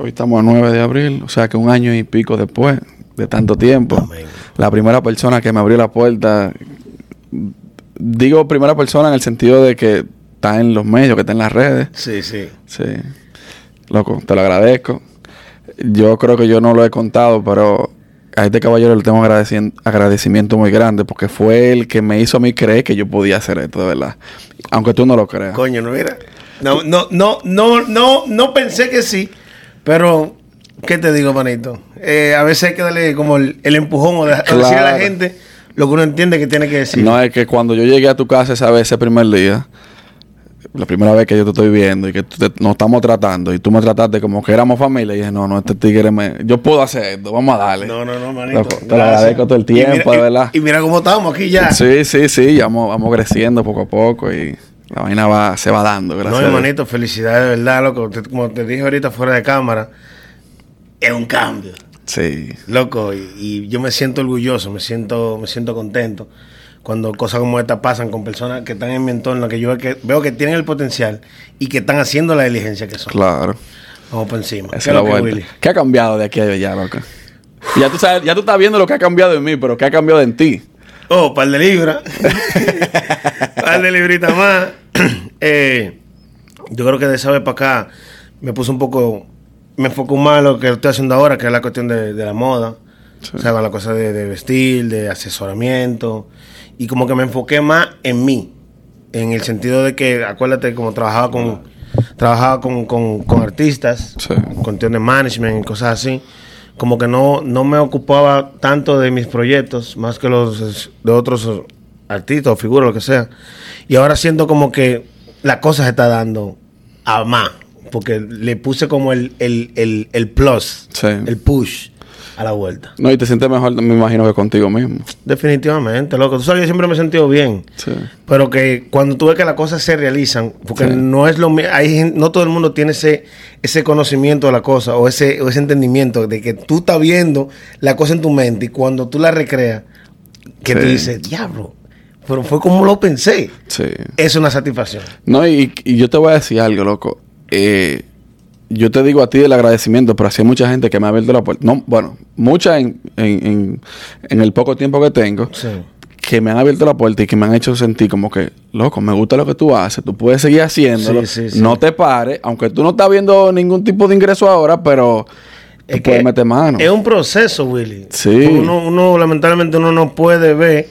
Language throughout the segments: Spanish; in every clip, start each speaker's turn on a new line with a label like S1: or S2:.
S1: Hoy estamos a 9 de abril, o sea que un año y pico después de tanto tiempo.
S2: Amén.
S1: La primera persona que me abrió la puerta, digo primera persona en el sentido de que está en los medios, que está en las redes.
S2: Sí, sí.
S1: Sí. Loco, te lo agradezco. Yo creo que yo no lo he contado, pero a este caballero le tengo agradecimiento muy grande porque fue el que me hizo a mí creer que yo podía hacer esto, de verdad. Aunque tú no lo creas.
S2: Coño, no mira. No, no, no, no, no, no pensé que sí, pero ¿qué te digo, manito? Eh, a veces hay que darle como el, el empujón o, de- o decirle a la
S1: Claro.
S2: gente lo que uno entiende que tiene que decir.
S1: No es que cuando yo llegué a tu casa esa vez, ese primer día, la primera vez que yo te estoy viendo y que te- nos estamos tratando y tú me trataste como que éramos familia, y dije, no, no, este tigre me... Yo puedo hacer esto, vamos a darle.
S2: no, no, no, manito.
S1: Loco, te lo agradezco todo el
S2: Y
S1: tiempo,
S2: mira-
S1: de
S2: y-
S1: verdad.
S2: Y, mira cómo estamos aquí ya.
S1: Sí, sí, sí, ya vamos, vamos creciendo poco a poco y la vaina va, se va dando, gracias.
S2: No, hermanito, felicidades, de verdad, loco. Te- como te dije ahorita fuera de cámara, es un cambio.
S1: Sí,
S2: Loco, y, y yo me siento orgulloso, me siento, me siento contento cuando cosas como esta pasan con personas que están en mi entorno, que yo veo que, veo que tienen el potencial y que están haciendo la diligencia que son.
S1: claro.
S2: Vamos por encima.
S1: Esa
S2: ¿Qué
S1: es la
S2: lo que. Willy?
S1: ¿Qué ha cambiado de aquí a allá, loco? Ya tú sabes, ya tú estás viendo lo que ha cambiado en mí, pero ¿qué ha cambiado en ti?
S2: Oh, par de libras. par de libritas más. Eh, yo creo que de esa vez para acá me puse un poco, me enfocó más en lo que estoy haciendo ahora, que es la cuestión de, de la moda. O sea, con la cosa de, de vestir, de asesoramiento. Y como que me enfoqué más en mí. En el sentido de que, acuérdate, como trabajaba con, trabajaba con, con, con artistas,
S1: Sí.
S2: cuestión de management y cosas así. Como que no, no me ocupaba tanto de mis proyectos, más que los de otros artistas o figuras, lo que sea. Y ahora siento como que la cosa se está dando a más. Porque le puse como el, el, el, el plus,
S1: Sí.
S2: el push a la vuelta.
S1: No, y te sientes mejor, me imagino, que contigo mismo.
S2: Definitivamente, loco. Tú sabes yo siempre me he sentido bien.
S1: Sí.
S2: Pero que cuando tú ves que las cosas se realizan, porque
S1: Sí.
S2: no es lo mi- hay gen- no todo el mundo tiene ese, ese conocimiento de la cosa o ese, o ese entendimiento de que tú estás viendo la cosa en tu mente y cuando tú la recreas, que tú
S1: Sí.
S2: dices, diablo, pero fue como lo pensé.
S1: Sí.
S2: Es una satisfacción.
S1: No, y, y yo te voy a decir algo, loco. Eh, yo te digo a ti el agradecimiento, pero así hay mucha gente que me ha abierto la puerta. No, bueno, mucha en, en, en, en el poco tiempo que tengo,
S2: Sí.
S1: que me han abierto la puerta y que me han hecho sentir como que, loco, me gusta lo que tú haces, tú puedes seguir haciéndolo,
S2: Sí, sí, sí.
S1: no te pares, aunque tú no estás viendo ningún tipo de ingreso ahora, pero tú
S2: Es
S1: puedes
S2: que
S1: meter mano.
S2: Es un proceso, Willy.
S1: Sí.
S2: Uno, uno, lamentablemente, uno no puede ver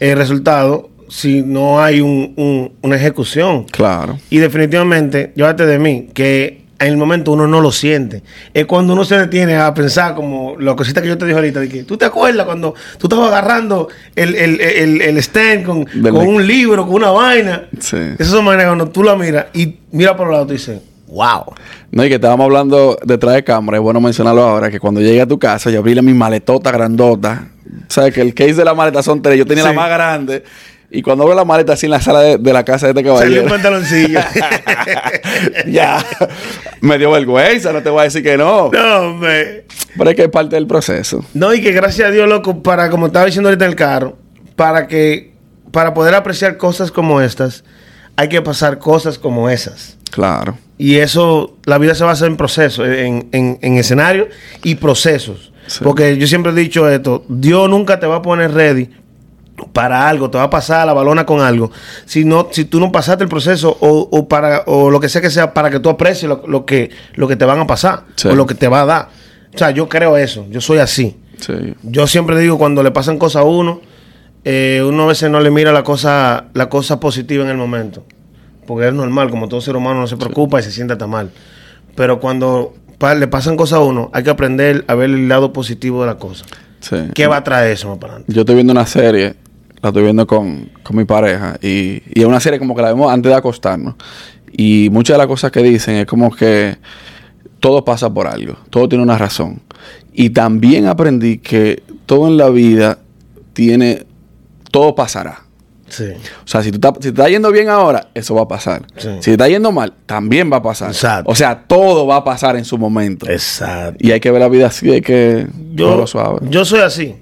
S2: el resultado si no hay un- un- una ejecución.
S1: Claro.
S2: Y definitivamente, llévate de mí, que en el momento uno no lo siente. Es cuando uno se detiene a pensar como la cosita que yo te dije ahorita, de que tú te acuerdas cuando tú estabas agarrando el, el, el, el stand con, con un libro, con una vaina.
S1: Sí.
S2: Esas son que cuando tú la miras y mira por el lado, tú dices, wow.
S1: No, y que estábamos hablando detrás de cámara, es bueno mencionarlo ahora, que cuando llegué a tu casa, yo abrí mi maletota grandota. ¿Sabes? Que el case de la maleta son tres, yo tenía
S2: Sí.
S1: la más grande. Y cuando abro la maleta así en la sala de, de la casa de este
S2: Salió
S1: caballero,
S2: un pantaloncillo.
S1: ya, me dio vergüenza, no te voy a decir que no.
S2: no, hombre.
S1: Pero es que es parte del proceso.
S2: No, y que gracias a Dios, loco, para, como estaba diciendo ahorita en el carro, para que, para poder apreciar cosas como estas, hay que pasar cosas como esas.
S1: Claro.
S2: Y eso, la vida se basa en procesos, en, en, en escenarios y procesos.
S1: Sí.
S2: Porque yo siempre he dicho esto, Dios nunca te va a poner ready para algo, te va a pasar la balona con algo. Si, no, si tú no pasaste el proceso o, o para, o lo que sea que sea, para que tú aprecies lo, lo que, lo que te van a pasar
S1: Sí.
S2: o lo que te va a dar. O sea, yo creo eso, yo soy así.
S1: Sí.
S2: Yo siempre digo, cuando le pasan cosas a uno, eh, uno a veces no le mira la cosa, la cosa positiva en el momento. Porque es normal, como todo ser humano no se preocupa y se siente tan mal. Pero cuando pa- le pasan cosas a uno, hay que aprender a ver el lado positivo de la cosa. ¿Qué va a traer eso más para adelante?
S1: Yo estoy viendo una serie, la estoy viendo con, con mi pareja, y, y es una serie como que la vemos antes de acostarnos. Y muchas de las cosas que dicen es como que todo pasa por algo, todo tiene una razón. Y también aprendí que todo en la vida tiene, todo pasará.
S2: Sí.
S1: O sea, si, tú estás- si te está yendo bien ahora, eso va a pasar.
S2: Sí.
S1: Si te está yendo mal, también va a pasar.
S2: Exacto.
S1: O sea, todo va a pasar en su momento.
S2: Exacto.
S1: Y hay que ver la vida así, hay que
S2: Yo,
S1: suave.
S2: yo soy así.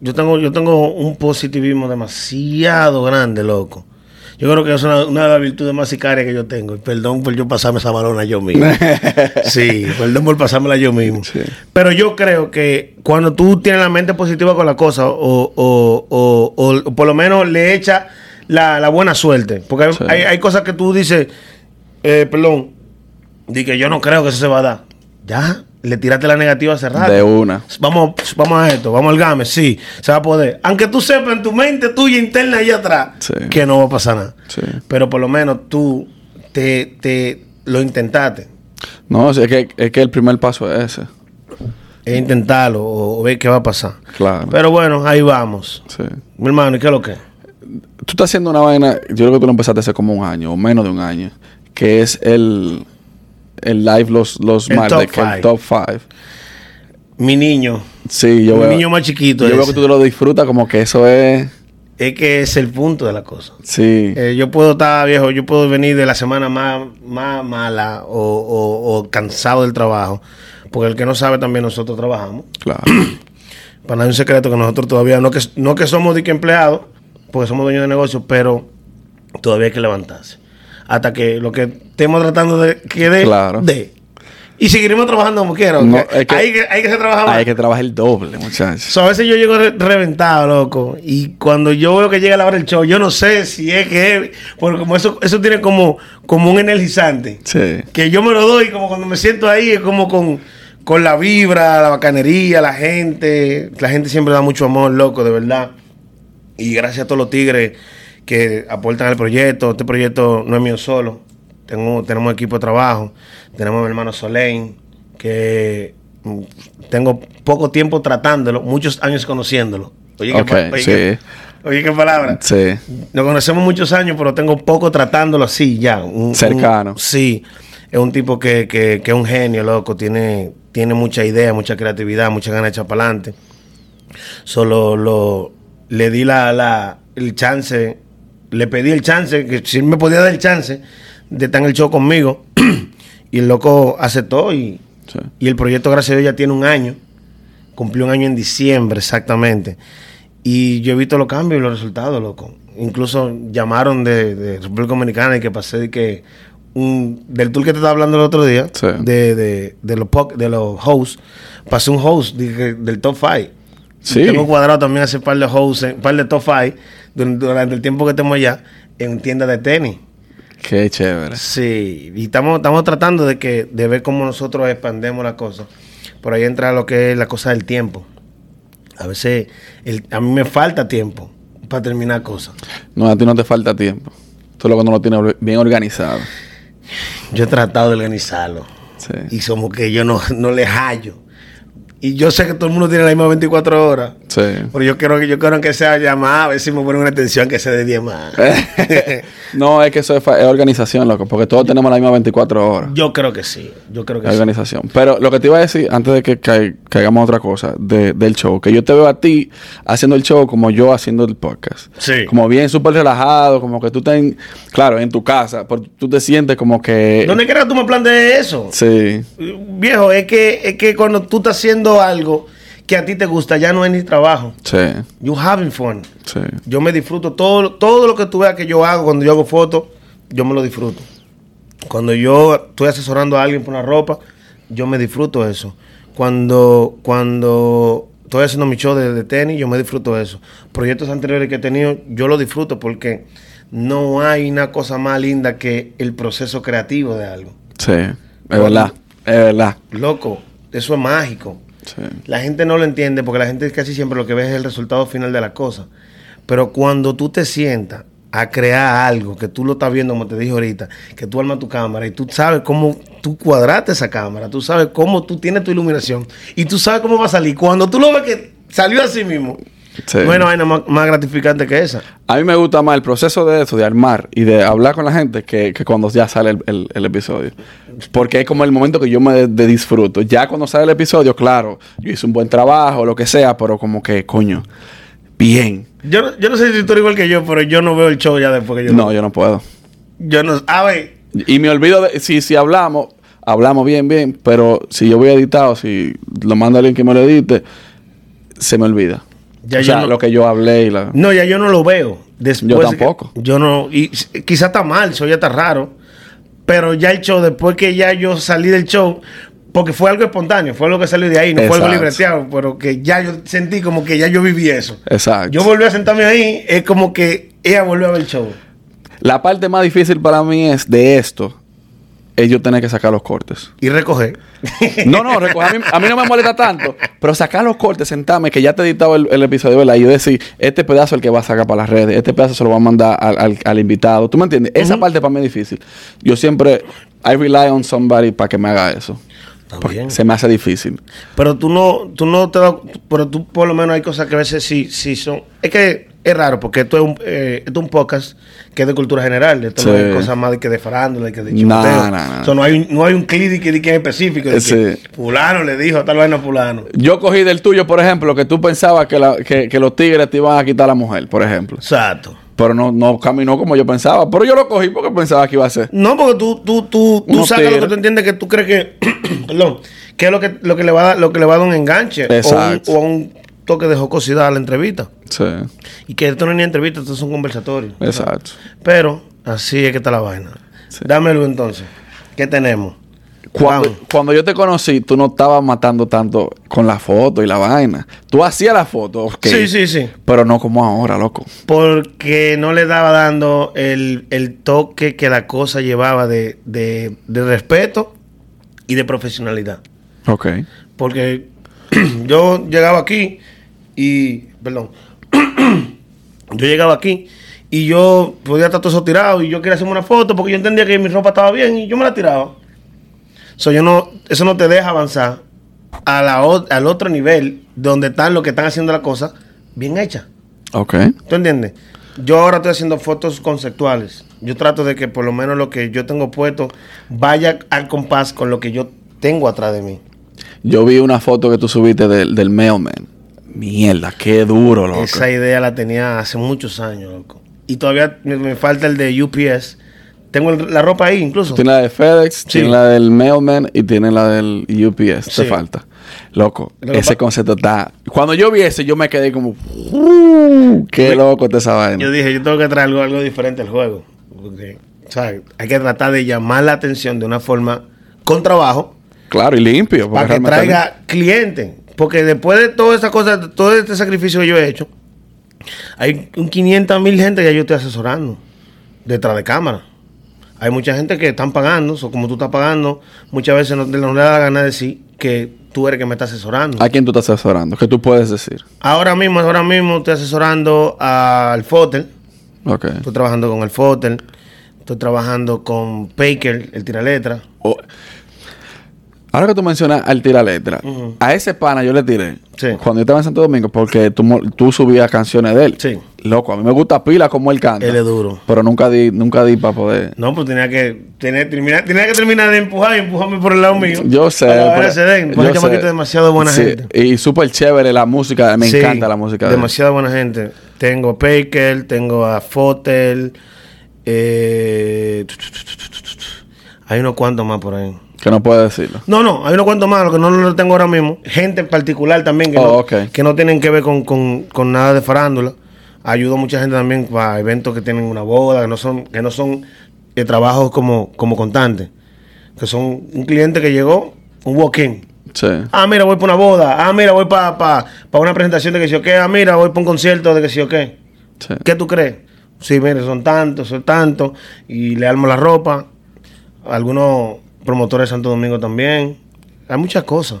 S2: Yo tengo, yo tengo un positivismo demasiado grande, loco. Yo creo que es una, una de las virtudes más sicarias que yo tengo. Y perdón por yo pasarme esa balona yo mismo. sí, perdón por pasármela yo mismo.
S1: Sí.
S2: Pero yo creo que cuando tú tienes la mente positiva con la cosa, o, o, o, o por lo menos le echa la, la buena suerte. Porque hay,
S1: Sí.
S2: hay, hay cosas que tú dices, eh, perdón, di que yo no creo que eso se va a dar. Ya, le tiraste la negativa hace rato.
S1: De una.
S2: Vamos, vamos a esto, vamos al game, sí, se va a poder. Aunque tú sepas en tu mente tuya interna allá atrás
S1: Sí.
S2: que no va a pasar nada.
S1: Sí.
S2: Pero por lo menos tú te, te lo intentaste.
S1: No, es que, es que el primer paso es ese.
S2: Es intentarlo o, o ver qué va a pasar.
S1: Claro.
S2: Pero bueno, ahí vamos.
S1: Sí.
S2: Mi hermano, ¿y qué es lo que?
S1: Tú estás haciendo una vaina, yo creo que tú lo empezaste hace como un año, o menos de un año, que es el, el live los, los
S2: El
S1: martes,
S2: top
S1: el top 5.
S2: Mi niño,
S1: Sí, yo
S2: mi
S1: veo,
S2: niño más chiquito.
S1: yo veo
S2: ese.
S1: que tú te lo disfrutas como que eso es...
S2: Es que es el punto de la cosa.
S1: Sí,
S2: Eh, yo puedo estar viejo, yo puedo venir de la semana más, más mala o, o- o cansado del trabajo. Porque el que no sabe también nosotros trabajamos.
S1: claro.
S2: Para nadie un secreto que nosotros todavía, no que, no que somos de que empleados, porque somos dueños de negocios, pero todavía hay que levantarse. Hasta que lo que estemos tratando de que dé,
S1: Claro.
S2: dé. Y seguiremos trabajando como quiera.
S1: No,
S2: porque
S1: es que-
S2: hay, que, hay que se trabaja más.
S1: Hay que trabajar el doble, muchachos.
S2: So, a veces yo llego re- reventado, loco. Y cuando yo veo que llega la hora del show, yo no sé si es que... Porque como eso, eso tiene como, como un energizante.
S1: Sí,
S2: Que yo me lo doy como cuando me siento ahí, es como con, con la vibra, la bacanería, la gente. La gente siempre da mucho amor, loco, de verdad. Y gracias a todos los tigres que aportan al proyecto. Este proyecto no es mío solo. Tengo, tenemos equipo de trabajo. Tenemos a mi hermano Solein, que mm, tengo poco tiempo tratándolo, muchos años conociéndolo. Oye, qué oye,
S1: sí.
S2: qué- oye, qué palabra.
S1: sí.
S2: Nos conocemos muchos años, pero tengo poco tratándolo así ya. Un-
S1: Cercano.
S2: un- sí. Es un tipo que, que, que es un genio, loco. Tiene, tiene mucha idea, mucha creatividad, mucha ganas de echar para adelante. Solo lo, le di la, la, el chance, le pedí el chance, que si me podía dar el chance de estar en el show conmigo. y el loco aceptó y,
S1: Sí.
S2: y el proyecto, gracias a Dios, ya tiene un año. Cumplió un año en diciembre, exactamente. Y yo he visto los cambios y los resultados, loco. Incluso llamaron de, de República Dominicana y que pasé de que un, del tour que te estaba hablando el otro día,
S1: Sí.
S2: de, de, de los de los hosts, pasé un host de del top 5.
S1: Sí.
S2: Tengo cuadrado también hacer par de un par de top 5 durante, el tiempo que estemos allá en tiendas de tenis.
S1: Qué chévere.
S2: Sí, y estamos, estamos tratando de que de ver cómo nosotros expandemos la cosa. Por ahí entra lo que es la cosa del tiempo. A veces el- a mí me falta tiempo para terminar cosas.
S1: No, a ti no te falta tiempo. Solo cuando lo tienes bien organizado.
S2: Yo he tratado de organizarlo
S1: Sí.
S2: y somos que yo no, no le hallo. Y yo sé que todo el mundo tiene la misma 24 horas.
S1: Sí.
S2: Pero yo quiero que yo quiero que sea llamada, a ver si me ponen una atención que se dé 10 más.
S1: no, es que eso es, es organización, loco, porque todos tenemos la misma 24 horas.
S2: yo creo que sí. Yo creo que
S1: Es
S2: sí.
S1: organización. Pero lo que te iba a decir, antes de que, ca- que hagamos otra cosa de- del show, que yo te veo a ti haciendo el show como yo haciendo el podcast.
S2: Sí.
S1: Como bien súper relajado, como que tú estás, claro, en tu casa, pero tú te sientes como que...
S2: ¿Dónde quieres que tú me plantees eso?
S1: Sí,
S2: Viejo, es que, es que cuando tú estás haciendo algo que a ti te gusta, ya no es ni trabajo.
S1: sí,
S2: You having fun.
S1: sí.
S2: Yo me disfruto todo, todo lo que tú veas que yo hago cuando yo hago fotos, yo me lo disfruto. Cuando yo estoy asesorando a alguien por una ropa, yo me disfruto eso. Cuando, cuando estoy haciendo mi show de, de tenis, yo me disfruto eso. Proyectos anteriores que he tenido, yo lo disfruto porque no hay una cosa más linda que el proceso creativo de algo.
S1: Sí, es verdad, es verdad.
S2: Loco, eso es mágico.
S1: Sí.
S2: La gente no lo entiende porque la gente casi siempre lo que ve es el resultado final de la cosa. Pero cuando tú te sientas a crear algo que tú lo estás viendo, como te dije ahorita, que tú armas tu cámara y tú sabes cómo tú cuadraste esa cámara, tú sabes cómo tú tienes tu iluminación y tú sabes cómo va a salir. Cuando tú lo ves que salió así mismo,
S1: Sí.
S2: no hay vaina más, más gratificante que esa.
S1: A mí me gusta más el proceso de eso, de armar y de hablar con la gente, que, que cuando ya sale el, el- el episodio. Porque es como el momento que yo me de- de disfruto. Ya cuando sale el episodio, claro, yo hice un buen trabajo, lo que sea, pero como que, coño, bien.
S2: Yo, no- yo no sé si tú eres igual que yo, pero yo no veo el show ya después que yo
S1: No, yo no puedo.
S2: Yo no. A ver,
S1: Y me olvido de, si, si hablamos, hablamos bien, bien, pero si yo voy editado, si lo manda alguien que me lo edite, se me olvida.
S2: Ya
S1: o sea,
S2: no-
S1: lo que yo hablé y la...
S2: No, ya yo no lo veo. Después
S1: Yo
S2: que-
S1: tampoco.
S2: yo no. Y quizá está mal, eso ya está raro. Pero ya el show, después que ya yo salí del show, porque fue algo espontáneo, fue algo que salió de ahí, no fue algo libreteado, pero que ya yo sentí como que ya yo viví eso.
S1: Exacto.
S2: Yo volví a sentarme ahí, es como que ella volvió a ver el show.
S1: La parte más difícil para mí es de esto, es yo tener que sacar los cortes.
S2: Y recoger.
S1: No, no, recoger, a, mí, a mí no me molesta tanto, pero sacar los cortes, sentarme, que ya te he editado el, el episodio, ¿verdad? Y yo decir, este pedazo es el que va a sacar para las redes, este pedazo se lo va a mandar al, al- al invitado. ¿Tú me entiendes? Esa parte para mí es difícil. Yo siempre, I rely on somebody para que me haga eso.
S2: Bien.
S1: se me hace difícil.
S2: Pero tú no, tú no te pero tú por lo menos hay cosas que a veces sí, sí son. Es que es raro, porque esto es un, eh, esto es un podcast que es de cultura general. Esto no
S1: Sí.
S2: es cosas más de que de farándula, que de
S1: No,
S2: chivoteo.
S1: no, no.
S2: O sea, no hay, un- no hay un que, es específico. De
S1: Sí.
S2: que fulano le dijo a tal vaina fulano.
S1: Yo cogí del tuyo, por ejemplo, que tú pensabas que, la- que, que los tigres te iban a quitar a la mujer, por ejemplo.
S2: Exacto.
S1: Pero no, no caminó como yo pensaba. Pero yo lo cogí porque pensaba que iba a ser.
S2: No, porque tú, tú, tú, tú sacas lo que tú entiendes que tú crees que, perdón, que es lo que, lo que le va a dar, lo que le va a dar un enganche o un,
S1: Exacto.
S2: o un toque de jocosidad a la entrevista.
S1: Sí,
S2: Y que esto no es ni entrevista, esto es un conversatorio.
S1: exacto.
S2: Pero así es que está la vaina.
S1: Sí.
S2: Dámelo entonces. ¿Qué tenemos?
S1: Cuando, cuando yo te conocí, tú no estabas matando tanto con la foto y la vaina. Tú hacías la foto, ok.
S2: Sí, sí, sí.
S1: Pero no como ahora, loco.
S2: Porque no le daba dando el, el toque que la cosa llevaba de, de- de respeto y de profesionalidad.
S1: Ok.
S2: Porque yo llegaba aquí y, perdón, yo llegaba aquí y yo podía estar todo eso tirado y yo quería hacerme una foto porque yo entendía que mi ropa estaba bien y yo me la tiraba. So, yo no, eso no te deja avanzar a la, al otro nivel donde están los que están haciendo la cosa bien hecha.
S1: Ok.
S2: ¿Tú entiendes? Yo ahora estoy haciendo fotos conceptuales. Yo trato de que por lo menos lo que yo tengo puesto vaya al compás con lo que yo tengo atrás de mí.
S1: Yo vi una foto que tú subiste del, del mailman. Mierda, qué duro, loco.
S2: Esa idea la tenía hace muchos años, loco. Y todavía me, me falta el de UPS. Tengo el- la ropa ahí incluso.
S1: Tiene la de FedEx,
S2: Sí.
S1: tiene la del mailman y tiene la del UPS.
S2: Sí.
S1: Te falta. Loco,
S2: Lo
S1: ese concepto está. Cuando yo vi ese, yo me quedé como. "Uh, qué loco está esa vaina.
S2: Yo dije, yo tengo que traer algo, algo diferente al juego. Porque, ¿sabes? Hay que tratar de llamar la atención de una forma con trabajo
S1: Claro, y limpio.
S2: para que traiga clientes. Porque después de toda esa cosa, todo este sacrificio que yo he hecho, hay un 500 mil gente que yo estoy asesorando detrás de cámara. Hay mucha gente que están pagando, o como tú estás pagando, muchas veces no, no le da la gana de decir que tú eres que me estás asesorando.
S1: ¿A quién tú estás asesorando? ¿Qué tú puedes decir?
S2: Ahora mismo, ahora mismo estoy asesorando al Fotel,
S1: Ok.
S2: estoy trabajando con el Fotel, estoy trabajando con Baker, el tiraletra.
S1: O- Ahora que tú mencionas al tira letra, a ese pana yo le tiré
S2: Sí.
S1: cuando yo estaba en Santo Domingo porque tú, tú subías canciones de él.
S2: Sí.
S1: Loco, a mí me gusta pila como él canta.
S2: Él es duro.
S1: Pero nunca di, nunca di para poder.
S2: No, pues tenía que, tenía, terminar, tenía que terminar de empujar y empujarme por el lado mío.
S1: Yo sé.
S2: Para
S1: pero- yo
S2: chamaquito
S1: sé.
S2: demasiado buena
S1: Sí,
S2: gente.
S1: Y súper chévere la música. Me
S2: Sí,
S1: encanta la música de él.
S2: Demasiado buena gente. Tengo a Paker, tengo a Fotel. Eh, hay unos cuantos más por ahí.
S1: Que no puedo decirlo.
S2: No, no, hay unos cuantos más, lo que no lo tengo ahora mismo. Gente en particular también que,
S1: Oh,
S2: no, que no tienen que ver con, con- con nada de farándula. Ayudo a mucha gente también para eventos que tienen una boda, que no son, que no son de trabajos como, como constantes. Que son un cliente que llegó, un walk-in.
S1: Sí.
S2: Ah, mira, voy para una boda. Ah, mira, voy para pa, pa una presentación de que si o qué. Ah, mira, voy para un concierto de que si o qué.
S1: sí.
S2: ¿Qué tú crees? Sí, mire, son tantos, son tantos. Y le armo la ropa. Algunos promotores de Santo Domingo también. Hay muchas cosas.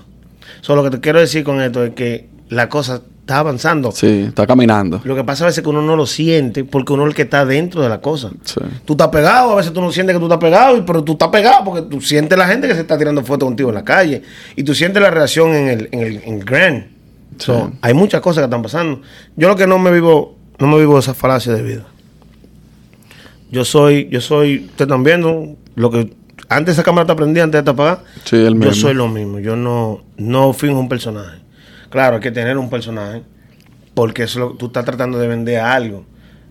S2: Solo lo que te quiero decir con esto es que la cosa está avanzando.
S1: Sí, está caminando.
S2: Lo que pasa a veces es que uno no lo siente porque uno es el que está dentro de la cosa.
S1: Sí.
S2: Tú estás pegado, a veces tú no sientes que tú estás pegado, pero tú estás pegado porque tú sientes la gente que se está tirando fotos contigo en la calle y tú sientes la reacción en el, en el, en Grand. So,
S1: Sí.
S2: hay muchas cosas que están pasando. Yo lo que no me vivo, no me vivo esa falacia de vida. Yo soy, yo soy, ustedes están viendo lo que antes esa cámara te prendía, antes de te apagar.
S1: Sí, el mismo.
S2: Yo soy lo mismo. Yo no, no finjo un personaje. Claro, hay que tener un personaje porque eso lo- tú estás tratando de vender algo.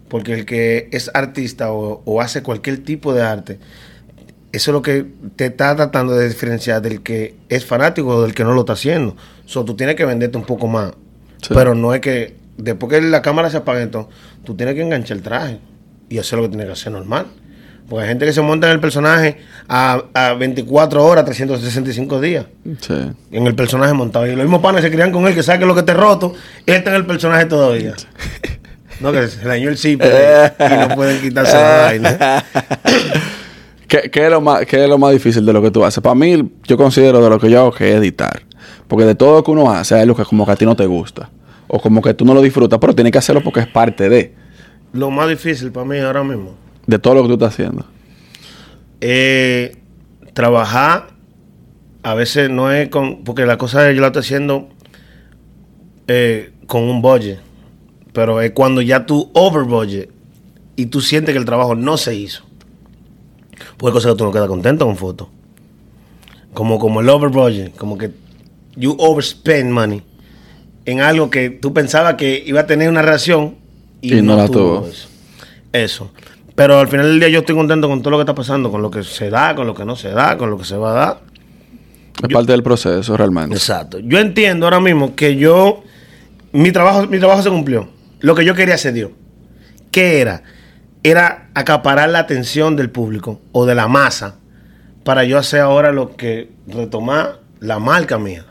S2: Porque el que es artista o, o hace cualquier tipo de arte, eso es lo que te está tratando de diferenciar del que es fanático o del que no lo está haciendo. So, tú tienes que venderte un poco más.
S1: Sí.
S2: Pero no es que después que la cámara se apague, entonces, tú tienes que enganchar el traje y hacer lo que tienes que hacer normal. Porque hay gente que se monta en el personaje a, a 24 horas, 365 días.
S1: Sí.
S2: En el personaje montado. Y los mismos panes se crían con él, que sabe que lo que te roto, está en el personaje todavía. No, que se dañó el zipper y no pueden quitarse la vaina.
S1: ¿Qué, qué es lo más, ¿Qué es lo más difícil de lo que tú haces? Para mí, yo considero de lo que yo hago que es editar. Porque de todo lo que uno hace, hay lo que como que a ti no te gusta. O como que tú no lo disfrutas, pero tienes que hacerlo porque es parte de.
S2: Lo más difícil para mí ahora mismo
S1: De todo lo que tú estás haciendo.
S2: eh, trabajar a veces no es con porque la cosa yo la estoy haciendo eh, con un budget pero es cuando ya tú over budget y tú sientes que el trabajo no se hizo pues hay cosas que tú no quedas contento con fotos como como el over budget como que you overspend money en algo que tú pensabas que iba a tener una reacción y,
S1: Y no
S2: no,
S1: la
S2: tuvo
S1: tuvo.
S2: eso. Eso. Pero al final del día yo estoy contento con todo lo que está pasando, con lo que se da, con lo que no se da, con lo que se va a dar.
S1: Es parte del proceso, realmente.
S2: Exacto. Yo entiendo ahora mismo que yo, mi trabajo, mi trabajo se cumplió. Lo que yo quería se dio. ¿Qué era? Era acaparar la atención del público o de la masa para yo hacer ahora lo que retomar la marca mía.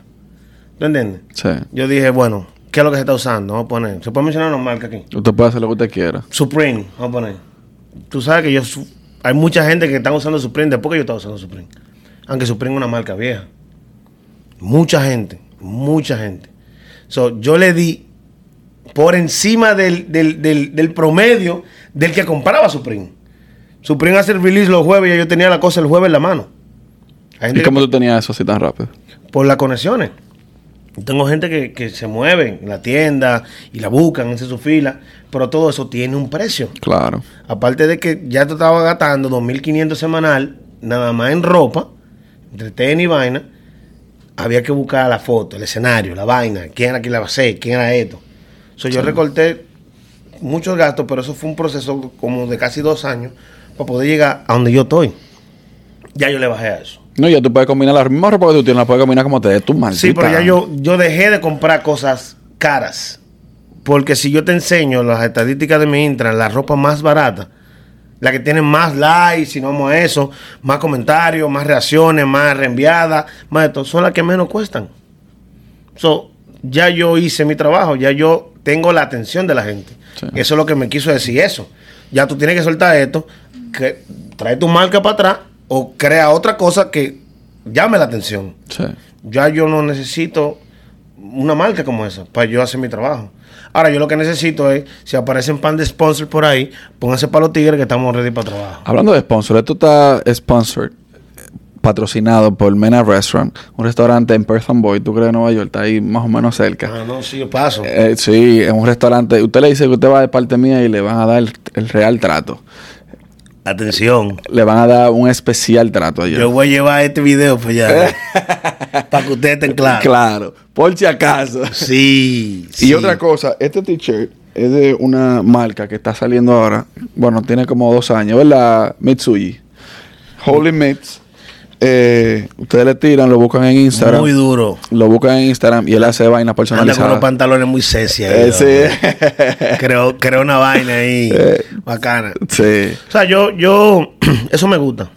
S2: ¿Tú entiendes?
S1: Sí.
S2: Yo dije, bueno, ¿qué es lo que se está usando? Vamos a poner. ¿Se puede mencionar una marca aquí?
S1: Usted puede hacer lo que usted quiera.
S2: Supreme, vamos a poner. Tú sabes que yo hay mucha gente que está usando Supreme después que yo estaba usando Supreme. Aunque Supreme es una marca vieja. Mucha gente, mucha gente. So, yo le di por encima del, del, del, del promedio del que compraba Supreme. Supreme hace el release los jueves y yo tenía la cosa el jueves en la mano.
S1: ¿Y
S2: que-
S1: cómo tú tenías eso así tan rápido?
S2: por las conexiones. Tengo gente que, que se mueve en la tienda y la buscan, hace su fila, pero todo eso tiene un precio.
S1: Claro.
S2: Aparte de que ya te estaba gastando 2.500 semanal, nada más en ropa, entre tenis y vaina, había que buscar la foto, el escenario, la vaina, quién era quien la va a hacer, quién era esto. So, yo recorté muchos gastos, pero eso fue un proceso como de casi dos años para poder llegar a donde yo estoy. Ya yo le bajé a eso.
S1: No, ya tú puedes combinar las mismas ropa que tú tienes, las puedes combinar como te dé tu maldita.
S2: Sí, pero ya yo, yo dejé de comprar cosas caras. Porque si yo te enseño las estadísticas de mi Intra, la ropa más barata, la que tiene más likes, si no vamos a eso, más comentarios, más reacciones, más reenviadas, más de todo, son las que menos cuestan. So, ya yo hice mi trabajo, ya yo tengo la atención de la gente.
S1: Sí.
S2: Eso es lo que me quiso decir eso. Ya tú tienes que soltar esto, que trae tu marca para atrás o crea otra cosa que llame la atención.
S1: Sí.
S2: Ya yo no necesito una marca como esa para yo hacer mi trabajo. Ahora, yo lo que necesito es, si aparecen pan de sponsor por ahí, pónganse para los tigres que estamos ready para trabajo.
S1: Hablando de sponsor, esto está sponsored, patrocinado por Mena Restaurant, un restaurante en Perth Amboy, tú crees, Nueva York, está ahí más o menos cerca.
S2: Ah, no, sí, yo paso.
S1: Eh, sí, es un restaurante. Usted le dice que usted va de parte mía y le van a dar el, el real trato.
S2: Atención.
S1: Le van a dar un especial trato allá.
S2: Yo voy a llevar este video para allá. para que ustedes estén claros.
S1: Claro, por si acaso.
S2: Sí,
S1: Y
S2: sí.
S1: otra cosa, este t-shirt es de una marca que está saliendo ahora. Bueno, tiene como dos años, ¿verdad? Mitsuyi. Holy Mits. Eh, ustedes le tiran, lo buscan en Instagram.
S2: Muy duro.
S1: Lo buscan en Instagram y él hace vainas
S2: Anda con unos
S1: personalizadas.
S2: pantalones muy sexy ahí.
S1: Eh.
S2: Creo, creo una vaina ahí
S1: Eh.
S2: bacana.
S1: sí.
S2: O sea, yo, yo, eso me gusta.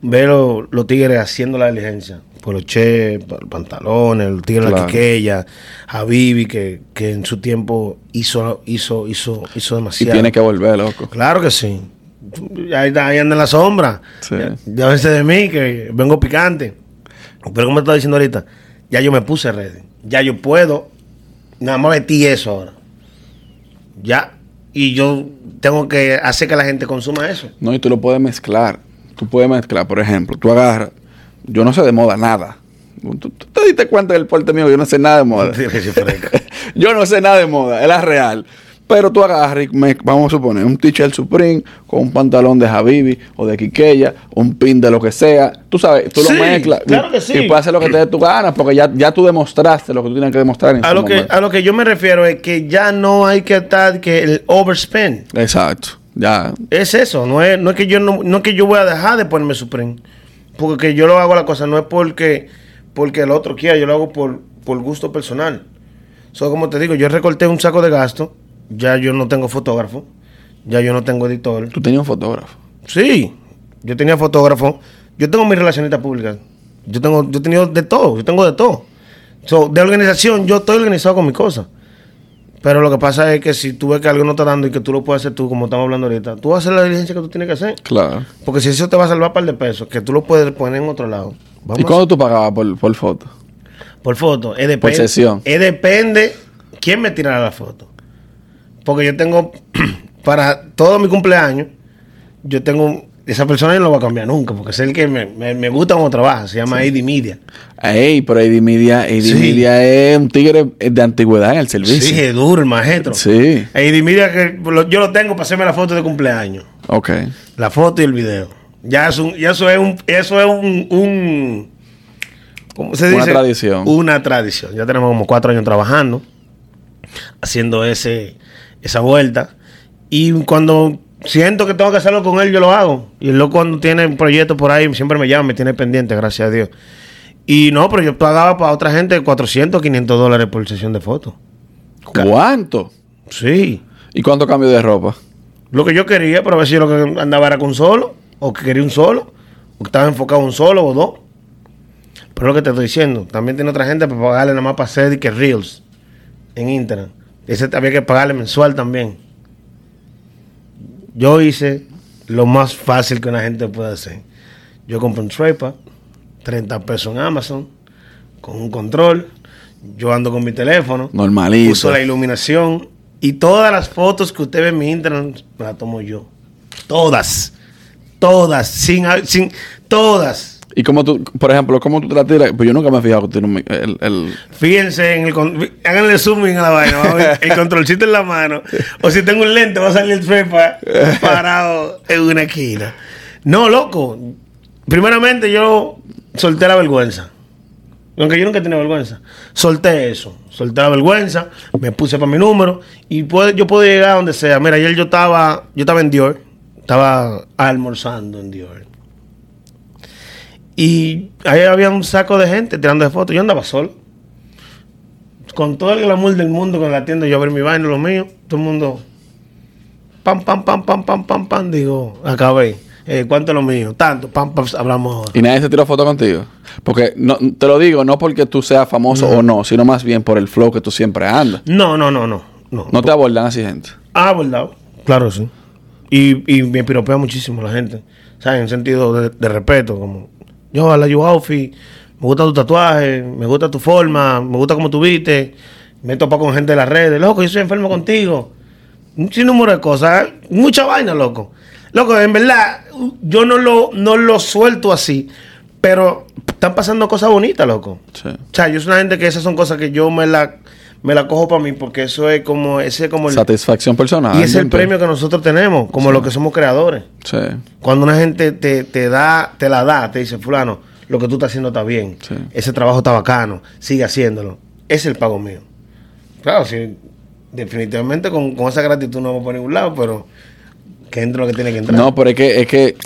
S2: Ver lo- los tigres haciendo la diligencia. Poloche, pa- pantalones, los tigres de la
S1: Claro.
S2: Quiqueya, Habibi, que, que en su tiempo hizo, hizo, hizo, hizo
S1: Y
S2: demasiado.
S1: tiene que volver, loco.
S2: Claro que sí. Ahí, ahí anda en la sombra.
S1: Sí.
S2: Ya, ya veces de mí, que vengo picante. Pero como estaba diciendo ahorita, ya yo me puse ready. Ya yo puedo. Nada más metí eso ahora. Ya. Y yo tengo que hacer que la gente consuma eso.
S1: No, y tú lo puedes mezclar. Tú puedes mezclar, por ejemplo, tú agarras. Yo no sé de moda nada. Tú, tú te diste cuenta del porte mío, yo no sé nada de moda. Yo no sé nada de moda, es la real. Pero tú agarras, y vamos a suponer, un t-shirt Supreme con un pantalón de Habibi o de Quiqueya, un pin de lo que sea. Tú sabes, tú
S2: Sí,
S1: lo mezclas y-
S2: claro que sí.
S1: y puedes hacer lo que te dé tu gana porque ya, ya tú demostraste lo que tú tienes que demostrar en
S2: A lo, que, a lo que yo me refiero es que ya no hay que estar que el overspend.
S1: Exacto, ya.
S2: Es eso, no es, no es que yo no, no es que yo voy a dejar de ponerme Supreme. Porque que yo lo hago la cosa, no es porque, porque el otro quiera, yo lo hago por, por gusto personal. So, como te digo, yo recorté un saco de gasto. Ya yo no tengo fotógrafo. Ya yo no tengo editor.
S1: Tú tenías un fotógrafo.
S2: Sí, yo tenía fotógrafo. Yo tengo mi relacionista pública. Yo tengo, yo he tenido de todo. Yo tengo de todo. So, de organización, yo estoy organizado con mis cosas. Pero lo que pasa es que si tú ves que algo no está dando y que tú lo puedes hacer tú, como estamos hablando ahorita, tú vas a hacer la diligencia que tú tienes que hacer.
S1: Claro.
S2: Porque si eso te va a salvar un par de pesos, que tú lo puedes poner en otro lado. Vamos
S1: ¿Y cuánto tú pagabas por, por foto?
S2: Por foto. Es depende,
S1: Por sesión.
S2: Es depende quién me tirará la foto. Porque yo tengo, para todo mi cumpleaños, yo tengo, esa persona yo no lo va a cambiar nunca, porque es el que me, me, me gusta cómo trabaja, se llama Eddie Media.
S1: Ey, pero Eddie Media, Eddie
S2: Sí.
S1: Media es un tigre de antigüedad en el servicio.
S2: Sí, es duro el maestro.
S1: Sí.
S2: Eddie Media, que lo- yo lo tengo para hacerme la foto de cumpleaños.
S1: Ok.
S2: La foto y el video. Ya, es un- ya eso es un, eso es un, un- ¿cómo se
S1: Una
S2: dice?
S1: tradición.
S2: Una tradición. Ya tenemos como cuatro años trabajando, haciendo ese, esa vuelta. Y cuando siento que tengo que hacerlo con él, yo lo hago. Y él luego cuando tiene un proyecto por ahí, siempre me llama, me tiene pendiente, gracias a Dios. Y no, pero yo pagaba para otra gente 400, 500 dólares por sesión de fotos.
S1: ¿Cuánto?
S2: Sí.
S1: ¿Y cuánto cambio de ropa?
S2: Lo que yo quería, pero a ver si lo que andaba era con solo, o que quería un solo, o que estaba enfocado en un solo o dos. Pero lo que te estoy diciendo, también tiene otra gente para pagarle nada más para hacer y que Reels en Instagram. Ese había que pagarle mensual también. Yo hice lo más fácil que una gente puede hacer. Yo compré un tripod, 30 pesos en Amazon, con un control. Yo ando con mi teléfono.
S1: Normalito.
S2: Uso la iluminación. Y todas las fotos que usted ve en mi Instagram me las tomo yo. Todas. Todas. Sin, sin, todas.
S1: Y como tú, por ejemplo, ¿cómo tú te la tiras? Pues yo nunca me he fijado que tiene el,
S2: Fíjense en el. Háganle zooming a la vaina. ver, el controlcito en la mano. O si tengo un lente, va a salir el trepa parado en una esquina. No, loco. Primeramente, yo solté la vergüenza. Aunque yo nunca he tenido vergüenza. Solté eso. Solté la vergüenza. Me puse para mi número. Y puedo- yo puedo llegar a donde sea. Mira, ayer yo estaba. Yo estaba en Dior. Estaba almorzando en Dior. Y ahí había un saco de gente tirando de fotos. Yo andaba solo. Con todo el glamour del mundo, con la tienda, yo a ver mi vaina, lo mío. Todo el mundo. Pam, pam, pam, pam, pam, pam, pam. Digo, acabé. Eh, ¿Cuánto es lo mío? Tanto. Pam, pam, hablamos ahora.
S1: y nadie se tiró foto contigo. Porque no, te lo digo, no porque tú seas famoso o no, sino más bien por el flow que tú siempre andas.
S2: No, no, no, no. No,
S1: No te abordan así, gente.
S2: Ah, ¿verdad? Claro, sí. Y, y me piropea muchísimo la gente. ¿Sabes? En sentido de, de respeto. Como, yo, la you outfit, me gusta tu tatuaje, me gusta tu forma, me gusta cómo tú viste. Me he topado con gente de las redes. Loco, yo soy enfermo contigo. Un sinnúmero de cosas. ¿eh? Mucha vaina, loco. Loco, en verdad, yo no lo, no lo suelto así. Pero están pasando cosas bonitas, loco.
S1: Sí.
S2: O sea, yo soy una gente que esas son cosas que yo me la, me la cojo para mí porque eso es como, ese es como el,
S1: Satisfacción personal.
S2: y es el premio que nosotros tenemos, como los que somos creadores.
S1: Sí.
S2: Cuando una gente te, te da, te la da, te dice, fulano, lo que tú estás haciendo está bien.
S1: Sí.
S2: Ese trabajo está bacano, sigue haciéndolo. Es el pago mío. Claro, sí, definitivamente con, con esa gratitud no vamos por ningún lado, pero que entre lo que tiene que entrar.
S1: No, pero es que, es que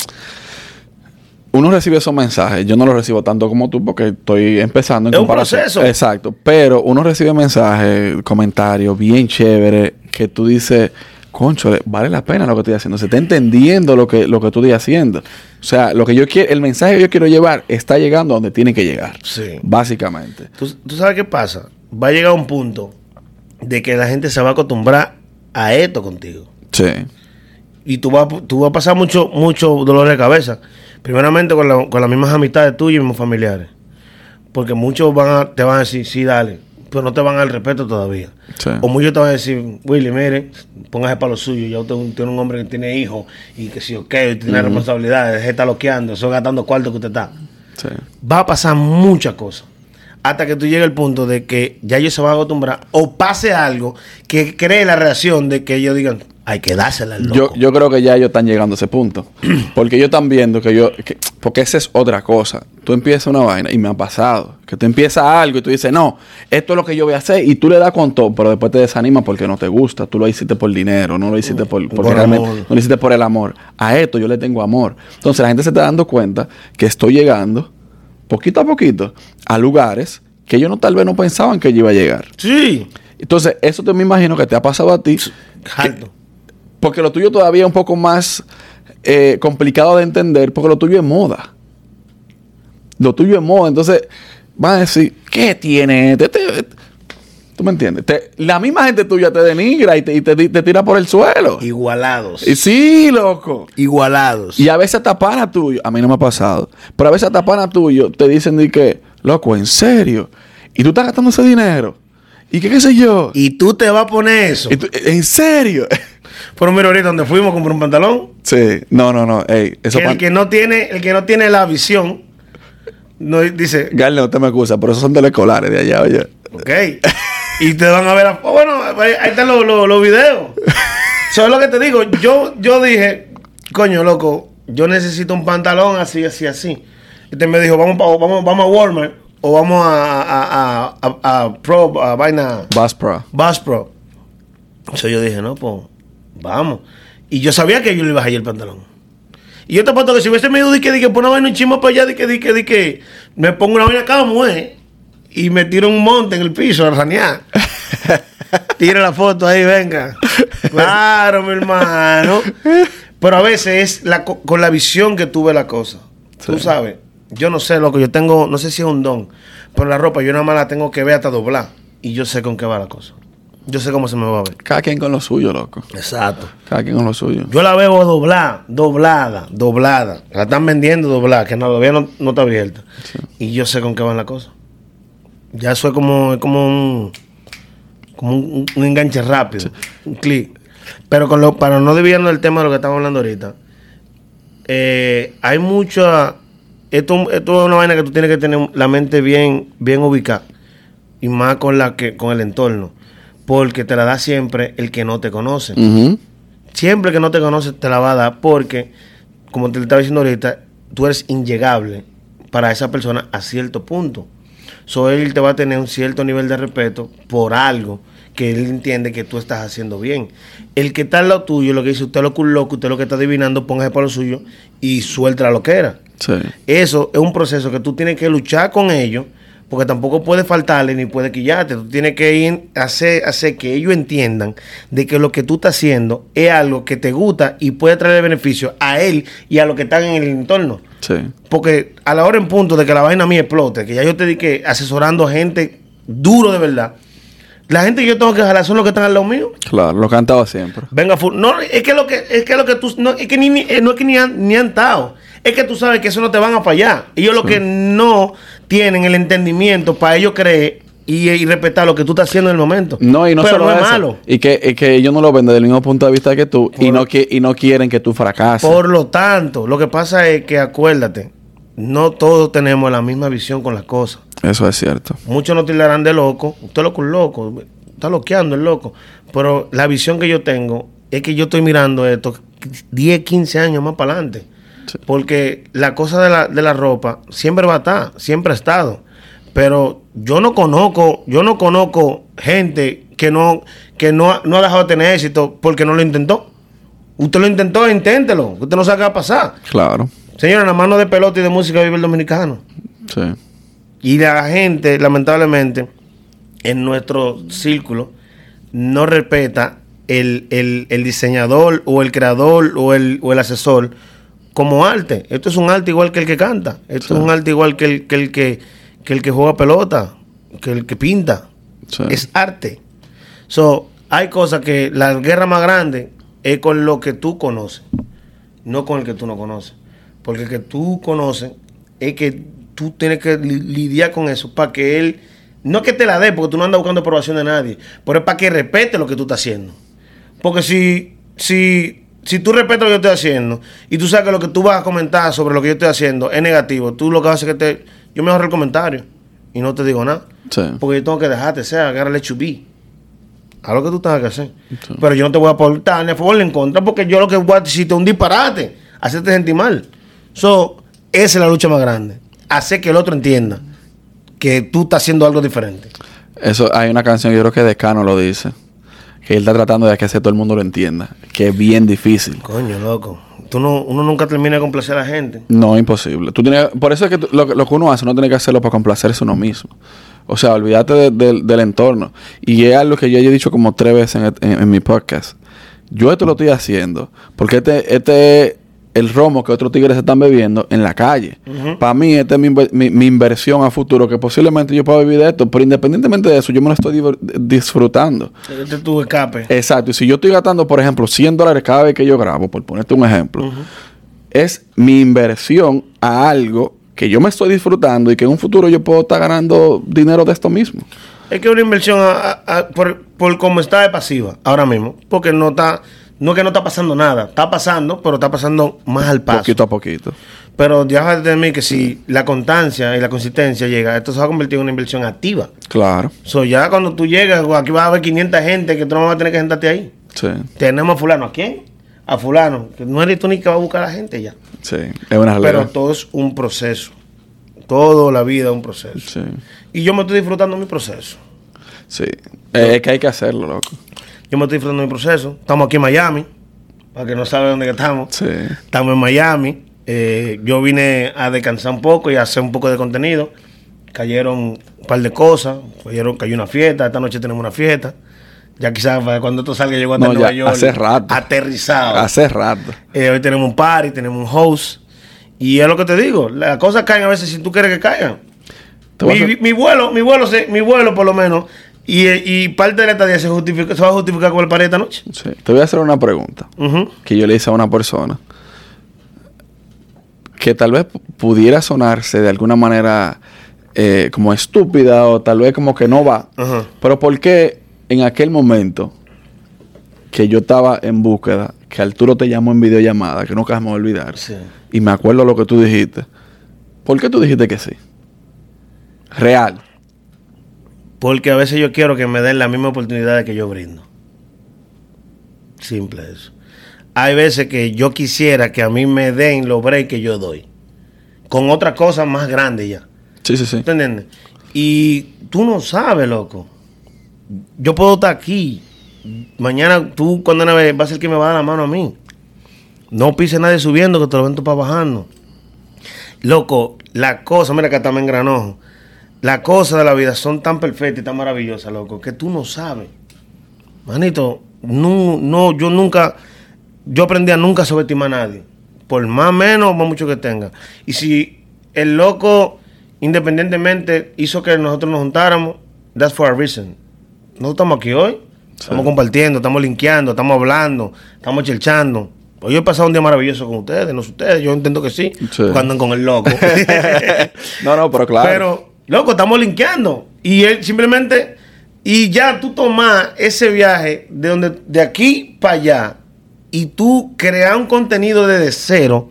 S1: uno recibe esos mensajes. Yo no los recibo tanto como tú porque estoy empezando en
S2: Es un
S1: comparación.
S2: proceso.
S1: Exacto. Pero uno recibe mensajes, comentarios bien chéveres que tú dices, concho, vale la pena lo que estoy haciendo. Se está entendiendo lo que, lo que tú estoy haciendo. O sea, lo que yo quiero, el mensaje que yo quiero llevar está llegando a donde tiene que llegar.
S2: Sí.
S1: Básicamente.
S2: ¿Tú, tú sabes qué pasa? Va a llegar un punto de que la gente se va a acostumbrar a esto contigo.
S1: Sí.
S2: Y tú vas, tú vas a pasar mucho, mucho dolor de cabeza. Primeramente con, la- con las mismas amistades tuyas y mismos familiares. Porque muchos van a- te van a decir, sí, dale. Pero no te van a dar el respeto todavía.
S1: Sí.
S2: O muchos te van a decir, Willy, mire, póngase para lo suyo. Ya usted tiene un hombre que tiene hijos y que si ok, tiene responsabilidades, deje de estar loqueando, eso gastando cuarto que usted está.
S1: Sí.
S2: Va a pasar muchas cosas. Hasta que tú llegues al punto de que ya ellos se van a acostumbrar o pase algo que cree la reacción de que ellos digan, hay que dársela al
S1: Yo,
S2: loco.
S1: yo creo que ya ellos están llegando a ese punto. Porque ellos están viendo que yo. que- porque esa es otra cosa. Tú empiezas una vaina y me ha pasado. Que tú empiezas algo y tú dices, no, esto es lo que yo voy a hacer. Y tú le das con todo, pero después te desanimas porque no te gusta. Tú lo hiciste por dinero, no lo hiciste por, porque
S2: Por
S1: realmente.
S2: amor.
S1: No lo hiciste por el amor. A esto yo le tengo amor. Entonces la gente se está dando cuenta que estoy llegando, poquito a poquito, a lugares que ellos no, tal vez no pensaban que yo iba a llegar.
S2: Sí.
S1: Entonces, eso te me imagino que te ha pasado a ti.
S2: Alto.
S1: Porque lo tuyo todavía es un poco más eh, complicado de entender, porque lo tuyo es moda. Lo tuyo es moda. Entonces, van a decir, ¿qué tiene? este? Te- te- ¿Tú me entiendes? Te- la misma gente tuya te denigra y te, y te- te tira por el suelo.
S2: Igualados.
S1: Y sí, loco.
S2: Igualados.
S1: Y a veces hasta pana tuyo, a mí no me ha pasado, pero a veces hasta pana tuyo te dicen de que, loco, en serio, y tú estás gastando ese dinero, y que qué sé yo,
S2: Y tú te vas a poner eso.
S1: y tú- en serio.
S2: Pero mira ahorita donde fuimos a comprar un pantalón.
S1: sí, no, no, no, ey, eso
S2: que el que no tiene, el que no tiene la visión, no dice,
S1: Garle, no te me excusa, pero esos son teleescolares de allá, oye.
S2: ok. y te van a ver, a- oh, bueno, ahí están los, los, los videos. Eso es lo que te digo. Yo, yo dije, coño, loco, yo necesito un pantalón así, así, así. Este me dijo, vamos, vamos, vamos a Walmart o vamos a, a, a, a- a Pro, a vaina.
S1: Bass Pro.
S2: Bass Pro. Entonces yo dije, no, pues, vamos. Y yo sabía que yo le iba a hallar el pantalón. Y yo te apuesto que si hubiese medido de que, de que pon una vaina un chismo para allá, de que, de que, de que me pongo una vaina acá, mujer, y me tiro un monte en el piso a ranear. Tira la foto ahí, venga. Claro, mi hermano. Pero a veces es la, co- con la visión que tuve la cosa. Tú sabes, yo no sé, loco, yo tengo, no sé si es un don, pero la ropa yo nada más la tengo que ver hasta doblar. Y yo sé con qué va la cosa. Yo sé cómo se me va a ver.
S1: Cada quien con lo suyo, loco.
S2: Exacto.
S1: Cada quien con lo suyo.
S2: Yo la veo doblada, doblada, doblada. La están vendiendo doblada, que no, todavía no, no está abierta. Y yo sé con qué va la cosa. Ya eso es como, es como un, como un, un enganche rápido, un clic. Pero con lo, para no desviarnos del tema de lo que estamos hablando ahorita, eh, hay mucha. Esto, esto es una vaina que tú tienes que tener la mente bien, bien ubicada. Y más con la que, con el entorno. Porque te la da siempre el que no te conoce. Siempre que no te conoce te la va a dar porque, como te estaba diciendo ahorita, tú eres inllegable para esa persona a cierto punto. So él te va a tener un cierto nivel de respeto por algo que él entiende que tú estás haciendo bien. El que está al lado tuyo, lo que dice usted lo que un loco, usted lo que está adivinando, póngase para lo suyo y suelta la loquera.
S1: Sí.
S2: Eso es un proceso que tú tienes que luchar con ellos, porque tampoco puede faltarle ni puede quillarte. Tú tienes que ir a hacer, hacer que ellos entiendan de que lo que tú estás haciendo es algo que te gusta y puede traer beneficio a él y a los que están en el entorno.
S1: Sí.
S2: Porque a la hora en punto de que la vaina a mí explote, que ya yo te di que asesorando gente duro de verdad, la gente que yo tengo que jalar son los que están al lado mío.
S1: Claro, lo cantaba siempre.
S2: Venga, no, es que lo que es que lo que tú no es que ni, ni- eh, no es que ni han, ni han estado. Es que tú sabes que eso no te van a fallar. Ellos lo que no tienen el entendimiento para ellos creer y, y respetar lo que tú estás haciendo en el momento.
S1: No, y no
S2: Pero
S1: solo
S2: no es
S1: eso.
S2: malo.
S1: Y que, y que ellos no lo ven desde el mismo punto de vista que tú y no, qui- y no quieren que tú fracases.
S2: Por lo tanto, lo que pasa es que acuérdate, no todos tenemos la misma visión con las cosas.
S1: Eso es cierto.
S2: Muchos nos tildarán de loco. Usted es loco, un loco. Está loqueando el loco. Pero la visión que yo tengo es que yo estoy mirando esto 10, 15 años más para adelante.
S1: Sí.
S2: Porque la cosa de la, de la ropa siempre va a estar, siempre ha estado. Pero yo no conozco, yo no conozco gente que no, que no, ha- no ha dejado de tener éxito porque no lo intentó. Usted lo intentó, inténtelo. Usted no sabe qué va a pasar.
S1: Claro.
S2: Señora, en la mano de pelota y de música vive el dominicano.
S1: Sí.
S2: Y la gente, lamentablemente, en nuestro círculo, no respeta el, el- el diseñador o el creador o el, o el asesor como arte. Esto es un arte igual que el que canta. Esto
S1: Sí.
S2: es un arte igual que el que, el que, que el que juega pelota, que el que pinta.
S1: Sí.
S2: Es arte. So, hay cosas que la guerra más grande es con lo que tú conoces, no con el que tú no conoces. Porque el que tú conoces es que tú tienes que li- lidiar con eso para que él, no que te la dé, porque tú no andas buscando aprobación de nadie, pero es para que respete lo que tú estás haciendo. Porque si, si, si tú respetas lo que yo estoy haciendo y tú sabes que lo que tú vas a comentar sobre lo que yo estoy haciendo es negativo, tú lo que haces es que te, yo me ahorro el comentario y no te digo nada.
S1: Sí.
S2: Porque yo tengo que dejarte, sea, agárrale chubí. Haz lo que tú tengas que hacer.
S1: Sí.
S2: Pero yo no te voy a aportar ni a favor ni en contra, porque yo lo que voy a decirte es un disparate, hacerte sentir mal. So, esa es la lucha más grande. Hacer que el otro entienda que tú estás haciendo algo diferente.
S1: Eso, hay una canción, yo creo que Decano lo dice. Que él está tratando de que todo el mundo lo entienda. Que es bien difícil.
S2: Coño, loco. Tú no, uno nunca termina de complacer a la gente.
S1: No, imposible. Tú tienes, por eso es que tú- lo, que- lo que uno hace, uno tiene que hacerlo para complacerse uno mismo. O sea, olvídate de- de- del entorno. Y es algo que yo ya he dicho como tres veces en, en- en mi podcast. Yo esto lo estoy haciendo porque este, este es el romo que otros tigres están bebiendo en la calle. Para mí, esta es mi, mi- mi inversión a futuro, que posiblemente yo pueda vivir de esto, pero independientemente de eso, yo me lo estoy disfrutando.
S2: Este es tu escape.
S1: Exacto. Y si yo estoy gastando, por ejemplo, 100 dólares cada vez que yo grabo, por ponerte un ejemplo, es mi inversión a algo que yo me estoy disfrutando y que en un futuro yo puedo estar ganando dinero de esto mismo.
S2: Es que una inversión a- a- a- por, por cómo está de pasiva ahora mismo. Porque no está, no es que no está pasando nada. Está pasando, pero está pasando más al paso.
S1: Poquito a poquito.
S2: Pero déjate de mí que si la constancia y la consistencia llega, esto se va a convertir en una inversión activa.
S1: Claro.
S2: So, ya cuando tú llegas, aquí vas a ver 500 gente que tú no vas a tener que sentarte ahí.
S1: Sí.
S2: Tenemos a fulano. ¿A quién? A fulano. Que no eres tú ni que va a buscar a la gente ya.
S1: Sí. Es una
S2: Pero
S1: realidad.
S2: todo es un proceso. Todo la vida es un proceso.
S1: Sí.
S2: Y yo me estoy disfrutando mi proceso.
S1: Sí. Eh, es que hay que hacerlo, loco.
S2: Yo me estoy disfrutando mi proceso. Estamos aquí en Miami. Para que no sabe dónde estamos.
S1: Sí.
S2: Estamos en Miami. Eh, yo vine a descansar un poco y a hacer un poco de contenido. Cayeron un par de cosas. Cayeron, cayó una fiesta. Esta noche tenemos una fiesta. Ya quizás cuando esto salga llegó hasta
S1: No,
S2: Nueva
S1: ya,
S2: York.
S1: hace rato.
S2: Aterrizado.
S1: Hace rato.
S2: Eh, hoy tenemos un party, tenemos un host. Y es lo que te digo. Las cosas caen a veces si tú quieres que caigan.
S1: Voy a
S2: Mi, mi vuelo, mi vuelo, mi vuelo por lo menos. Y, y parte de la estadía se, justifica, se va a justificar con el party esta noche.
S1: Sí. Te voy a hacer una pregunta que yo le hice a una persona que tal vez pu- pudiera sonarse de alguna manera eh, como estúpida o tal vez como que no va. Pero ¿por qué en aquel momento que yo estaba en búsqueda, que Arturo te llamó en videollamada, que nunca me voy a olvidar,
S2: Sí.
S1: y me acuerdo lo que tú dijiste, ¿por qué tú dijiste que sí? Real.
S2: Porque a veces yo quiero que me den la misma oportunidad que yo brindo. Simple eso. Hay veces que yo quisiera que a mí me den los breaks que yo doy. Con otra cosa más grande ya.
S1: Sí, sí, sí.
S2: ¿Tú entiendes? Y tú no sabes, loco. Yo puedo estar aquí. Mañana tú, cuando una vez, va a ser que me va a dar la mano a mí. No pise nadie subiendo, que te lo ven tú para bajando. Loco, la cosa, mira que hasta me engranojo. Las cosas de la vida son tan perfectas y tan maravillosas, loco, que tú no sabes. Manito, no, no, yo nunca, yo aprendí a nunca subestimar a nadie. Por más menos o más mucho que tenga. Y si el loco, independientemente, hizo que nosotros nos juntáramos, that's for a reason. Nosotros estamos aquí hoy, estamos compartiendo, estamos linkeando, estamos hablando, estamos chelchando. Hoy yo he pasado un día maravilloso con ustedes, no sé ustedes, yo entiendo que sí,
S1: Sí.
S2: porque andan con el loco.
S1: no, no, pero claro.
S2: Pero, loco, estamos linkeando. Y él simplemente, y ya tú tomas ese viaje de donde, de aquí para allá, y tú creas un contenido desde cero,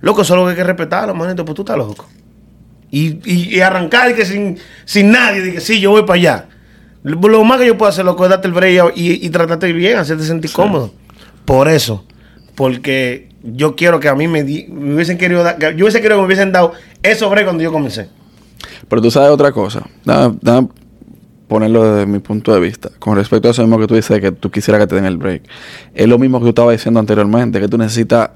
S2: loco, eso es lo que hay que respetarlo, manito, pues tú estás loco. Y, y, y arrancar y que sin, sin nadie, de que sí, yo voy para allá. Lo, más que yo puedo hacer, loco, es darte el break y, y tratarte bien, hacerte sentir cómodo. Por eso. Porque yo quiero que a mí me, di- me hubiesen querido dar, yo hubiese querido que me hubiesen dado esos break cuando yo comencé.
S1: Pero tú sabes otra cosa. Déjame ponerlo desde mi punto de vista. Con respecto a eso mismo que tú dices, que tú quisieras que te den el break. Es lo mismo que tú estabas diciendo anteriormente, que tú necesitas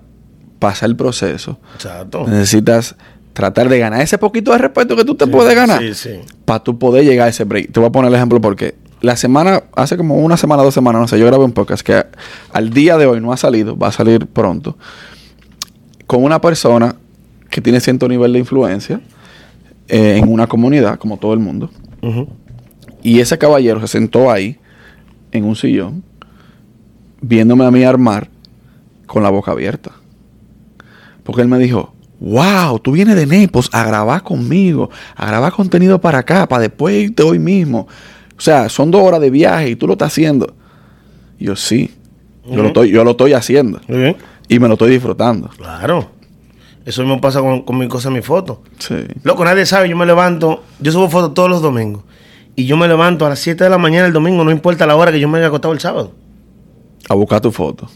S1: pasar el proceso.
S2: Exacto.
S1: Necesitas tratar de ganar ese poquito de respeto que tú te puedes ganar.
S2: Sí, sí.
S1: Para tú poder llegar a ese break. Te voy a poner el ejemplo porque la semana, hace como una semana, dos semanas, no sé, yo grabé un podcast que al día de hoy no ha salido, va a salir pronto, con una persona que tiene cierto nivel de influencia eh, en una comunidad, como todo el mundo. Y ese caballero se sentó ahí, en un sillón, viéndome a mí armar con la boca abierta. Porque él me dijo, wow, tú vienes de Naples a grabar conmigo, a grabar contenido para acá, para después irte hoy mismo. O sea, son dos horas de viaje y tú lo estás haciendo. Y yo sí, yo, lo estoy, yo lo estoy haciendo.
S2: Muy bien.
S1: Y me lo estoy disfrutando.
S2: Claro. Eso mismo pasa con, con mi cosa, mi foto.
S1: Sí.
S2: Loco, nadie sabe, yo me levanto, yo subo fotos todos los domingos. Y yo me levanto a las 7 de la mañana el domingo, no importa la hora que yo me haya acostado el sábado.
S1: A buscar tu foto.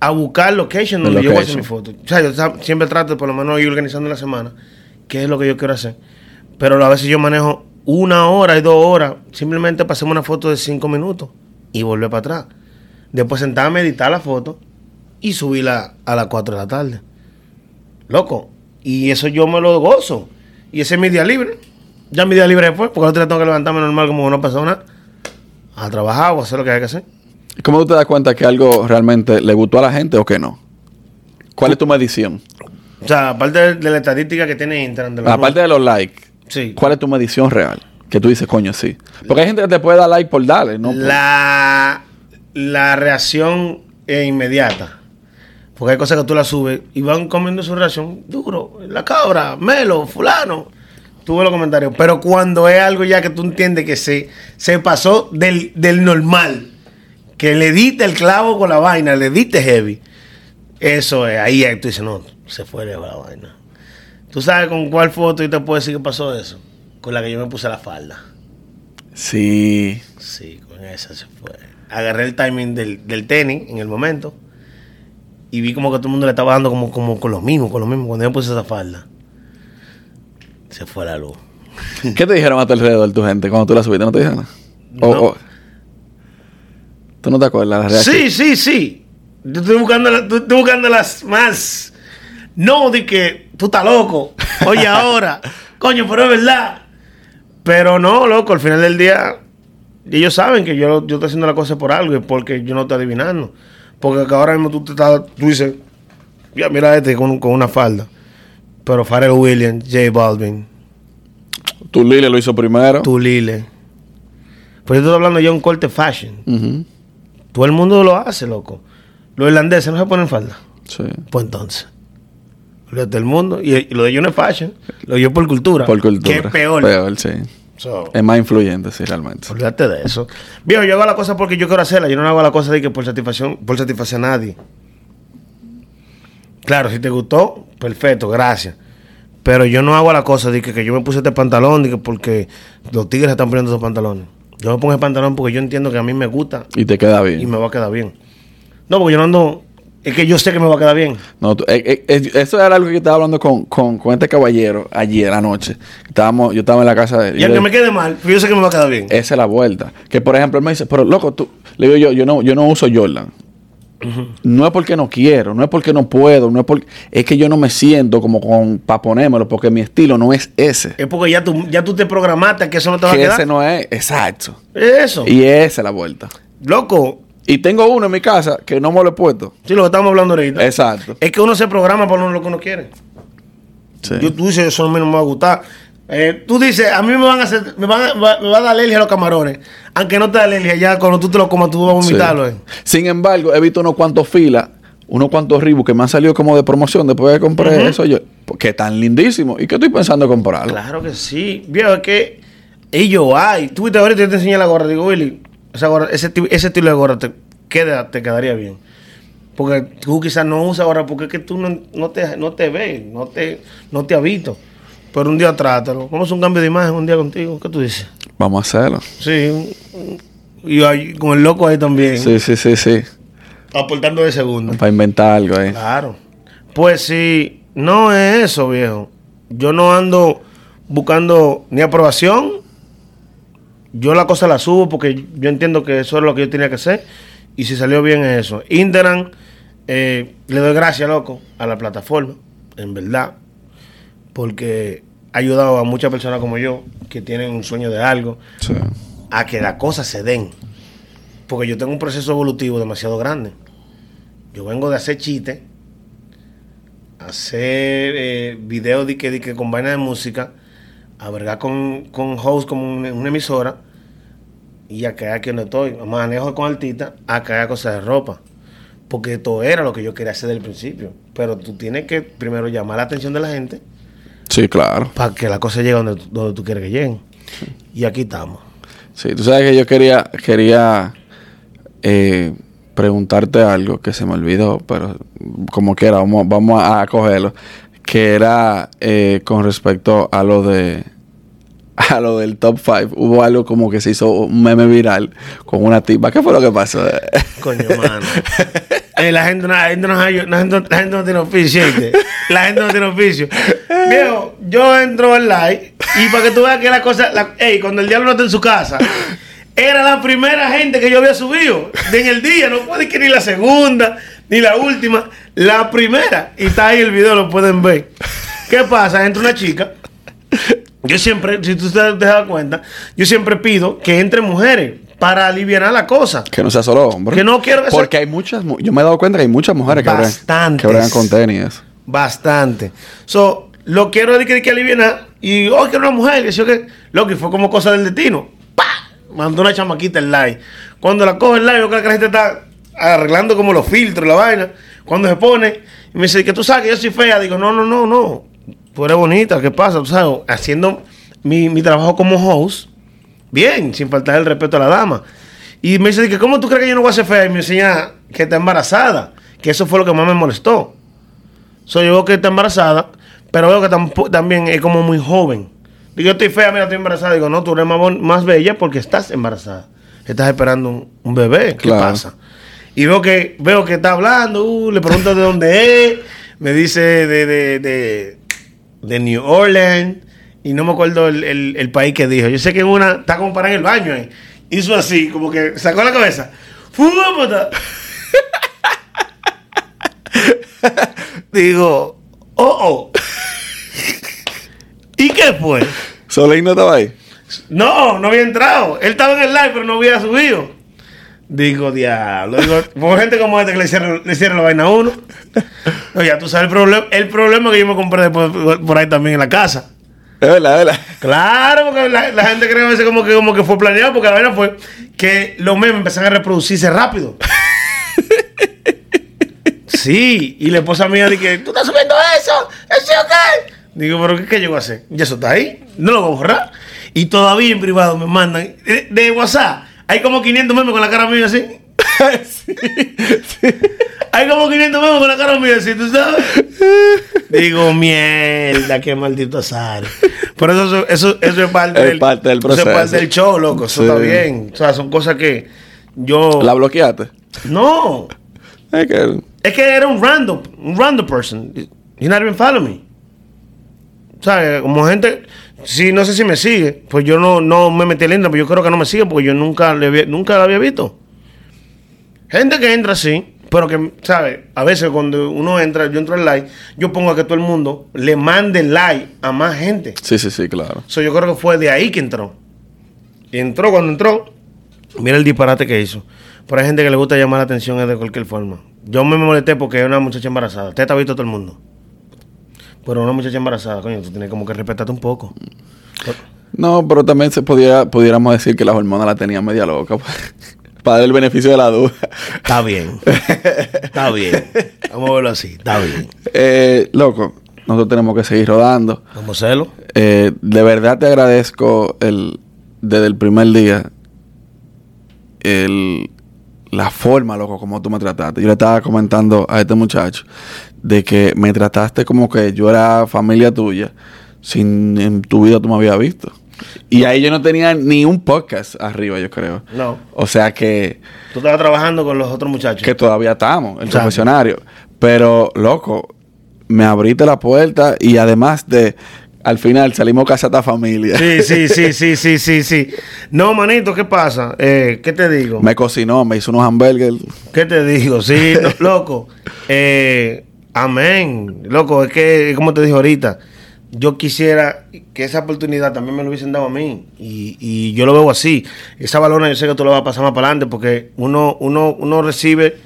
S2: A buscar location donde yo voy a hacer mi foto. O sea, yo siempre trato por lo menos ir organizando la semana, qué es lo que yo quiero hacer. Pero a veces yo manejo una hora y dos horas, simplemente para hacerme una foto de cinco minutos y volver para atrás. Después sentarme a editar la foto y subirla a las 4 de la tarde. Loco. Y eso yo me lo gozo. Y ese es mi día libre. Ya mi día libre después, porque día tengo que levantarme normal como una persona a trabajar o a hacer lo que hay que hacer.
S1: ¿Y ¿Cómo tú te das cuenta que algo realmente le gustó a la gente o que no? ¿Cuál es tu medición?
S2: O sea, aparte de, de la estadística que tiene Instagram. De los
S1: Aparte de los likes,
S2: Sí.
S1: ¿cuál es tu medición real? Que tú dices, coño, sí. Porque hay gente que te puede dar like por darle, ¿no?
S2: la, la reacción es inmediata. Porque hay cosas que tú las subes y van comiendo su reacción duro. La cabra, Melo, fulano. Tú ves los comentarios. Pero cuando es algo ya que tú entiendes que se, se pasó del, del normal, que le diste el clavo con la vaina, le diste heavy. Eso es, ahí tú dices, no, se fue de la vaina. ¿Tú sabes con cuál foto y te puedo decir que pasó eso? Con la que yo me puse la falda.
S1: Sí.
S2: Sí, con esa se fue. Agarré el timing del, del tenis en el momento y vi como que todo el mundo le estaba dando como, como con lo mismo, con lo mismo. Cuando yo puse esa falda, se fue la luz.
S1: ¿Qué te dijeron a tu alrededor tu gente cuando tú la subiste? ¿No te dijeron nada? O-
S2: No.
S1: o- ¿Tú no te acuerdas la reacción?
S2: Sí, sí, sí. Yo estoy buscando, la- estoy buscando las más. No, de que tú estás loco. Oye, ahora. Coño, pero es verdad. Pero no, loco, al final del día, ellos saben que yo, yo estoy haciendo la cosa por algo y porque yo no estoy adivinando. Porque que ahora mismo tú, te estás, tú dices, ya mira este con, con una falda. Pero Pharrell Williams, J Balvin,
S1: Tu Lile lo hizo primero.
S2: tú Lile. Pues yo estoy hablando ya de un corte fashion. Todo el mundo lo hace, loco. Los irlandeses no se ponen falda.
S1: Sí.
S2: Pues entonces. Lo del mundo. Y, y lo de ellos no es fashion. Lo de ellos por cultura.
S1: Por cultura.
S2: Que es peor.
S1: Peor, sí.
S2: So,
S1: Es más influyente, sí, realmente.
S2: olvídate de eso. Viejo, yo hago la cosa porque yo quiero hacerla. Yo no hago la cosa de que por satisfacción, por satisfacer a nadie. Claro, si te gustó, perfecto, gracias. Pero yo no hago la cosa de que, que yo me puse este pantalón de que porque los tigres están poniendo esos pantalones. Yo me pongo el pantalón porque yo entiendo que a mí me gusta
S1: Y te queda bien.
S2: y me va a quedar bien. No, porque yo no ando. Es que yo sé que me va a quedar bien.
S1: No, tú- eh, eh, eso era algo que yo estaba hablando con, con, con este caballero ayer anoche. Estábamos, yo estaba en la casa de él.
S2: Y aunque me quede mal, yo sé que me va a quedar bien.
S1: Esa es la vuelta. Que por ejemplo, él me dice, pero loco, tú, le digo yo, yo no, yo no uso Jordan. No es porque no quiero, no es porque no puedo, no es porque, es que yo no me siento como con para ponérmelo, porque mi estilo no es ese.
S2: Es porque ya tú, ya tú te programaste que eso no te va a
S1: Que
S2: quedar.
S1: ese no es, exacto.
S2: Eso.
S1: Y esa es la vuelta.
S2: Loco,
S1: Y tengo uno en mi casa que no me lo he puesto.
S2: sí, lo que estamos hablando ahorita.
S1: Exacto.
S2: Es que uno se programa para lo que uno quiere.
S1: Sí.
S2: Yo, tú dices, eso a mí no me va a gustar. Eh, tú dices, a mí me van a hacer, me, van a, me va a dar alergia a los camarones. Aunque no te da alergia, ya cuando tú te lo comas, tú vas a
S1: Sí.
S2: vomitarlo. eh.
S1: Sin embargo, he visto unos cuantos filas, unos cuantos ribos que me han salido como de promoción después de que compré eso yo. Que están lindísimos. ¿Y qué estoy pensando en comprarlo?
S2: Claro que sí. Viejo, es que ellos hay. Tú viste ahorita yo te enseñé la gorra. Digo, Willy, esa gorra, ese, ese estilo de gorra te, queda, te quedaría bien. Porque tú quizás no usas gorra porque es que tú no, no te, no te ves, no te, no te habito. Pero un día trátalo. Vamos a hacer un cambio de imagen un día contigo. ¿Qué tú dices?
S1: Vamos a hacerlo.
S2: Sí. Y ahí, con el loco ahí también.
S1: Sí, sí, sí, sí.
S2: Aportando de segundo.
S1: Para inventar algo ahí.
S2: Claro. Pues sí, no es eso, viejo. Yo no ando buscando ni aprobación. Yo la cosa la subo porque yo entiendo que eso es lo que yo tenía que hacer. Y si salió bien es eso. Instagram, eh, le doy gracias, loco, a la plataforma, en verdad. Porque ha ayudado a muchas personas como yo, que tienen un sueño de algo,
S1: Sí.
S2: a que las cosas se den. Porque yo tengo un proceso evolutivo demasiado grande. Yo vengo de hacer chistes, hacer eh, videos de que, de que con vaina de música, a vergar con, con host como una, una emisora y a caer aquí donde estoy. Manejo con artistas a caer cosas de ropa. Porque esto era lo que yo quería hacer desde el principio. Pero tú tienes que primero llamar la atención de la gente
S1: Sí, claro.
S2: para que la cosa llegue donde, tú- donde tú quieres que lleguen. Y aquí estamos.
S1: Sí, tú sabes que yo quería, quería eh, preguntarte algo que se me olvidó, pero como quiera, vamos, vamos a, cogerlo. Que era eh, con respecto a lo de a lo del top 5. Hubo algo como que se hizo un meme viral con una tipa. ¿Qué fue lo que pasó?
S2: Coño, mano. Eh, la, gente, la, no, la, gente, la gente tiene oficio. La gente no tiene oficio. Viejo, yo entro al live y para que tú veas que la cosa. La, ey, cuando el diablo no está en su casa, era la primera gente que yo había subido en el día. No puede que ni la segunda, ni la última. La primera. Y está ahí el video, lo pueden ver. ¿Qué pasa? Entra una chica Yo siempre, si tú te dado cuenta, yo siempre pido que entre mujeres para aliviar la cosa.
S1: Que no sea solo hombre.
S2: Que no quiero que sea-
S1: Porque hay muchas... mu- Yo me he dado cuenta que hay muchas mujeres que bregan, que con tenis.
S2: Bastante. So, lo quiero de que, que aliviar y, oh, que una mujer. Y yo que, lo que fue como cosa del destino. ¡Pah! Mandó una chamaquita el live. Cuando la coge el live, veo que la gente está arreglando como los filtros, la vaina. Cuando se pone, y me dice que tú sabes que yo soy fea. Digo, no, no, no, no. Tú eres bonita, ¿qué pasa? Tú sabes, haciendo mi, mi trabajo como host, bien, sin faltar el respeto a la dama. Y me dice que, ¿cómo tú crees que yo no voy a ser fea? Y me enseña que está embarazada. Que eso fue lo que más me molestó. So, yo veo que está embarazada, pero veo que también es como muy joven. Digo, yo estoy fea, mira, estoy embarazada. Digo, no, tú eres más, más bella porque estás embarazada. Estás esperando un, un bebé. ¿Qué
S1: Claro.
S2: pasa? Y veo que, veo que está hablando, uh, le pregunto de dónde es, me dice de, de, de, de New Orleans, y no me acuerdo el, el- el país que dijo. Yo sé que en una está como para en el baño ahí. Hizo así, como que sacó la cabeza. ¡Fúmata! Digo, oh, oh. ¿Y qué fue?
S1: ¿Solín no estaba ahí?
S2: No, no había entrado. Él estaba en el live, pero no había subido. Digo, diablo. Digo, por gente como esta que le cierran, le cierran la vaina a uno. No, ya tú sabes el problema. El problema que yo me compré después por, por ahí también en la casa.
S1: Es verdad, es verdad.
S2: Claro, porque la, la gente cree a veces como que, como que fue planeado, porque la vaina fue que los memes empezaron a reproducirse rápido. Sí, y la esposa mía dice, ¿tú estás subiendo eso? ¿Eso qué? Digo, ¿pero qué, qué yo voy a hacer? Ya eso está ahí, no lo voy a borrar. Y todavía en privado me mandan, de, de WhatsApp, hay como 500 memes con la cara mía así. Hay como 500 memes con la cara mía así, ¿tú sabes? Digo, mierda, qué maldito azar. Por eso eso, eso, es parte
S1: Es parte del
S2: Eso es
S1: proceso.
S2: parte del show, loco. Eso
S1: Sí.
S2: está bien. O sea, son cosas que yo...
S1: ¿La bloqueaste?
S2: No.
S1: Es que...
S2: Es que era un random, un random person. You not even follow me. O sea, como gente, si no sé si me sigue, pues yo no, no me metí linda, pero yo creo que no me sigue porque yo nunca le había- nunca la había visto. Gente que entra así, pero que, ¿sabes? A veces cuando uno entra, yo entro en live, yo pongo a que todo el mundo le mande like a más gente.
S1: Sí, sí, sí, claro.
S2: So, yo creo que fue de ahí que entró. Y entró cuando entró. Mira el disparate que hizo. Pero hay gente que le gusta llamar la atención de cualquier forma. Yo me molesté porque es una muchacha embarazada. Usted está visto todo el mundo. Pero una muchacha embarazada, coño, tú tienes como que respetarte un poco.
S1: No, pero también se podía, pudiéramos decir que las hormonas la tenían media loca. pues, Para dar el beneficio de la duda.
S2: Está bien. está bien. Vamos a verlo así. Está bien.
S1: Eh, loco, nosotros tenemos que seguir rodando.
S2: Vamos a hacerlo.
S1: Eh, de verdad te agradezco el, desde el primer día el, la forma, loco, como tú me trataste. Yo le estaba comentando a este muchacho de que me trataste como que yo era familia tuya, sin en tu vida tú me habías visto. Y ahí yo no tenía ni un podcast arriba, yo creo.
S2: No.
S1: O sea que,
S2: Tú estabas trabajando con los otros muchachos.
S1: que todavía estamos, el
S2: Exacto.
S1: confesionario. Pero, loco, me abriste la puerta y además de, al final salimos casa esta familia.
S2: Sí, sí, sí, sí, sí, sí, sí. No, manito, ¿qué pasa? Eh, ¿Qué te digo?
S1: Me cocinó, me hizo unos hamburgers.
S2: ¿Qué te digo? Sí, no, loco. Eh, amén. Loco, es que, como te dije ahorita, yo quisiera que esa oportunidad también me lo hubiesen dado a mí. Y, y yo lo veo así. Esa balona yo sé que tú lo vas a pasar más para adelante porque uno, uno, uno recibe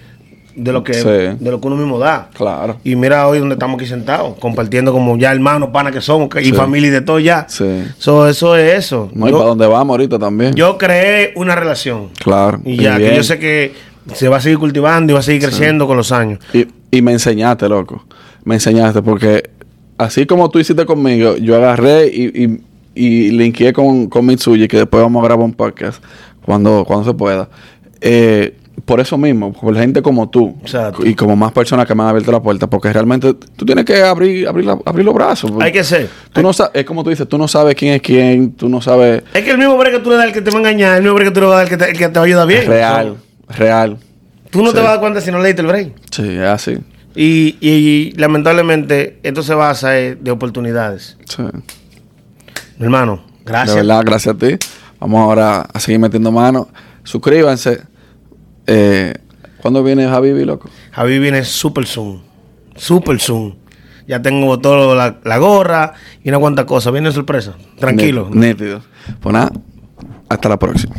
S2: de lo que
S1: Sí.
S2: de lo que uno mismo da.
S1: Claro.
S2: Y mira hoy donde estamos aquí sentados, compartiendo como ya hermanos, panas que somos, y
S1: Sí.
S2: familia y de todo ya.
S1: Sí.
S2: So, eso es eso.
S1: No, y
S2: Yo-
S1: para dónde vamos ahorita también.
S2: yo creé una relación.
S1: Claro.
S2: Y ya, que yo sé que se va a seguir cultivando y va a seguir creciendo con los años.
S1: Y, y me enseñaste, loco. Me enseñaste porque así como tú hiciste conmigo, yo agarré y, y, y linkeé con, con Mitsuyi, que después vamos a grabar un podcast cuando, cuando se pueda. Eh, por eso mismo, por gente como tú
S2: Exacto.
S1: y como más personas que me han abierto la puerta, porque realmente tú tienes que abrir, abrir, la- abrir los brazos.
S2: Hay que ser.
S1: Tú no sabes, es como tú dices, tú no sabes quién es quién, tú no sabes.
S2: Es que el mismo break que tú le das al que te va a engañar, el mismo break que tú le vas a dar al que te, el que te va a ayudar bien.
S1: real, real.
S2: Tú no
S1: Sí.
S2: te vas a dar cuenta si no le diste el break.
S1: Sí, es así.
S2: Y, y, lamentablemente esto se basa eh, de oportunidades.
S1: Sí.
S2: Mi hermano, gracias.
S1: De verdad, gracias a ti. Vamos ahora a seguir metiendo mano. Suscríbanse. Eh, ¿Cuándo viene Javi, loco?
S2: Javi viene super soon. Super soon. Ya tengo todo la, la gorra y una cuanta cosa. Viene sorpresa. Tranquilo.
S1: Nítido. Pues nada, hasta la próxima.